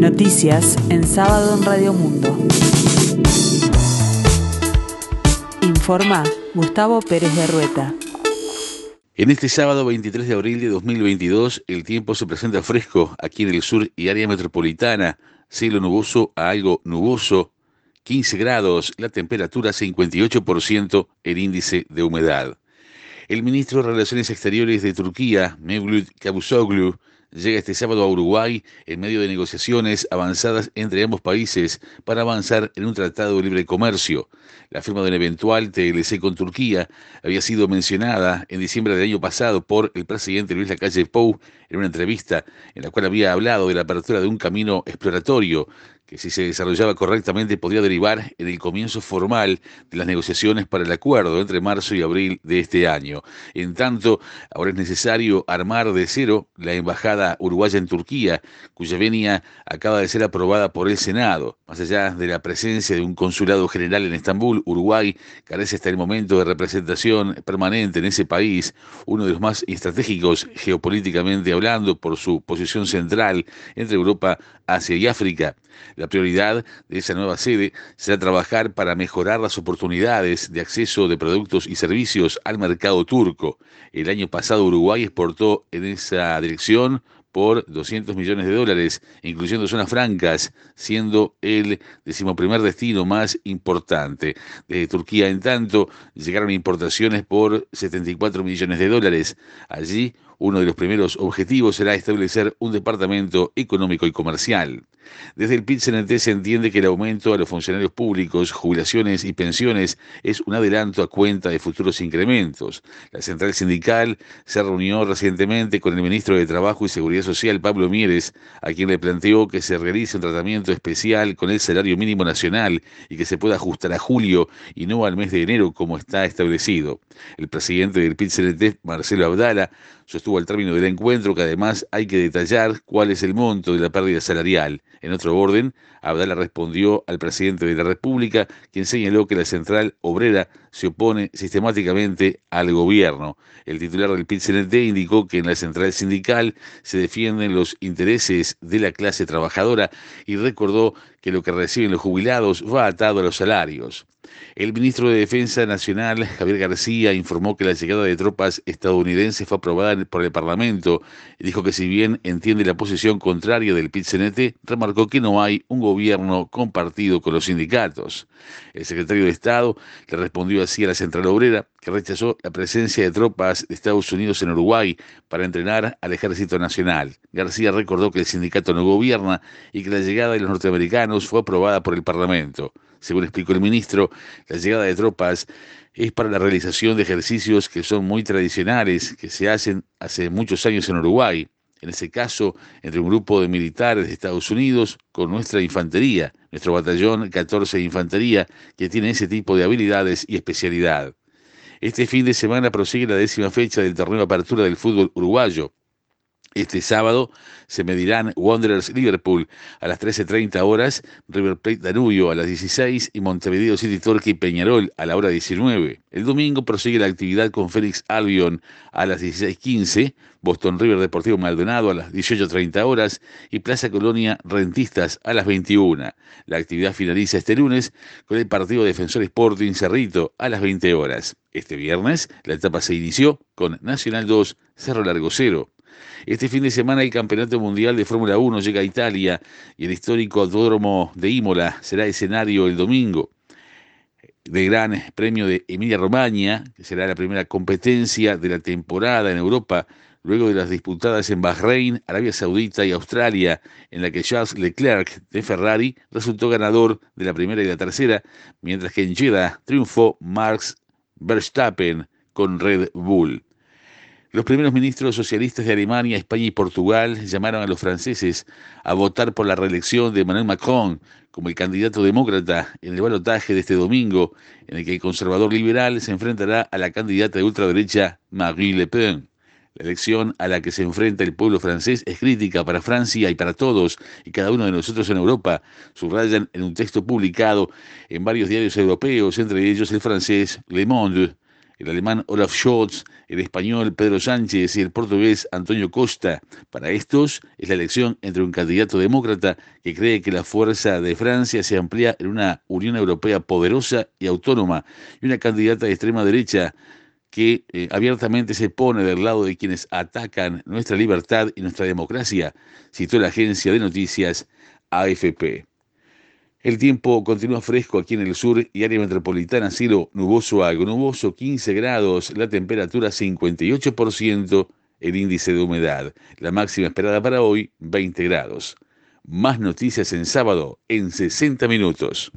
Noticias en sábado en Radio Mundo. Informa Gustavo Pérez de Rueta. En este sábado 23 de abril de 2022, el tiempo se presenta fresco aquí en el sur y área metropolitana, cielo nuboso a algo nuboso, 15 grados, la temperatura 58%, el índice de humedad. El ministro de Relaciones Exteriores de Turquía, Mevlut Cavusoglu, llega este sábado a Uruguay en medio de negociaciones avanzadas entre ambos países para avanzar en un tratado de libre comercio. La firma de un eventual TLC con Turquía había sido mencionada en diciembre del año pasado por el presidente Luis Lacalle Pou en una entrevista en la cual había hablado de la apertura de un camino exploratorio que si se desarrollaba correctamente podría derivar en el comienzo formal de las negociaciones para el acuerdo entre marzo y abril de este año. En tanto, ahora es necesario armar de cero la embajada uruguaya en Turquía, cuya venia acaba de ser aprobada por el Senado. Más allá de la presencia de un consulado general en Estambul, Uruguay carece hasta el momento de representación permanente en ese país, uno de los más estratégicos geopolíticamente hablando por su posición central entre Europa, Asia y África. La prioridad de esa nueva sede será trabajar para mejorar las oportunidades de acceso de productos y servicios al mercado turco. El año pasado Uruguay exportó en esa dirección por 200 millones de dólares, incluyendo zonas francas, siendo el decimoprimer destino más importante. Desde Turquía, en tanto, llegaron importaciones por 74 millones de dólares. Allí, uno de los primeros objetivos será establecer un departamento económico y comercial. Desde el pit se entiende que el aumento a los funcionarios públicos, jubilaciones y pensiones es un adelanto a cuenta de futuros incrementos. La central sindical se reunió recientemente con el ministro de Trabajo y Seguridad Social, Pablo Mieres, a quien le planteó que se realice un tratamiento especial con el salario mínimo nacional y que se pueda ajustar a julio y no al mes de enero como está establecido. El presidente del pit Marcelo Abdala, sostuvo al término del encuentro que además hay que detallar cuál es el monto de la pérdida salarial. En otro orden, Abdala respondió al presidente de la República, quien señaló que la central obrera se opone sistemáticamente al gobierno. El titular del pit indicó que en la central sindical se defienden los intereses de la clase trabajadora y recordó que lo que reciben los jubilados va atado a los salarios. El ministro de Defensa Nacional, Javier García, informó que la llegada de tropas estadounidenses fue aprobada por el Parlamento y dijo que si bien entiende la posición contraria del pit remarcó que no hay un gobierno compartido con los sindicatos. El secretario de Estado le respondió así a la Central Obrera, que rechazó la presencia de tropas de Estados Unidos en Uruguay para entrenar al Ejército Nacional. García recordó que el sindicato no gobierna y que la llegada de los norteamericanos fue aprobada por el Parlamento. Según explicó el ministro, la llegada de tropas es para la realización de ejercicios que son muy tradicionales, que se hacen hace muchos años en Uruguay. En ese caso, entre un grupo de militares de Estados Unidos con nuestra infantería, nuestro batallón 14 de Infantería, que tiene ese tipo de habilidades y especialidad. Este fin de semana prosigue la décima fecha del torneo apertura del fútbol uruguayo. Este sábado se medirán Wanderers Liverpool a las 13.30 horas, River Plate Danubio a las 16 y Montevideo City Torque y Peñarol a la hora 19. El domingo prosigue la actividad con Félix Albion a las 16.15, Boston River Deportivo Maldonado a las 18.30 horas y Plaza Colonia Rentistas a las 21. La actividad finaliza este lunes con el partido Defensor Sporting Cerrito a las 20 horas. Este viernes la etapa se inició con Nacional 2 Cerro Largo 0. Este fin de semana el Campeonato Mundial de Fórmula 1 llega a Italia y el histórico Autódromo de Imola será escenario el domingo del Gran Premio de Emilia Romagna, que será la primera competencia de la temporada en Europa, luego de las disputadas en Bahrein, Arabia Saudita y Australia, en la que Charles Leclerc de Ferrari resultó ganador de la primera y la tercera, mientras que en Jeddah triunfó Max Verstappen con Red Bull. Los primeros ministros socialistas de Alemania, España y Portugal llamaron a los franceses a votar por la reelección de Emmanuel Macron como el candidato demócrata en el balotaje de este domingo, en el que el conservador liberal se enfrentará a la candidata de ultraderecha Marie Le Pen. La elección a la que se enfrenta el pueblo francés es crítica para Francia y para todos y cada uno de nosotros en Europa, subrayan en un texto publicado en varios diarios europeos, entre ellos el francés Le Monde. El alemán Olaf Scholz, el español Pedro Sánchez y el portugués Antonio Costa. Para estos es la elección entre un candidato demócrata que cree que la fuerza de Francia se amplía en una Unión Europea poderosa y autónoma y una candidata de extrema derecha que eh, abiertamente se pone del lado de quienes atacan nuestra libertad y nuestra democracia, citó la agencia de noticias AFP. El tiempo continúa fresco aquí en el sur y área metropolitana, cielo nuboso algo nuboso, 15 grados, la temperatura 58%, el índice de humedad. La máxima esperada para hoy, 20 grados. Más noticias en sábado en 60 minutos.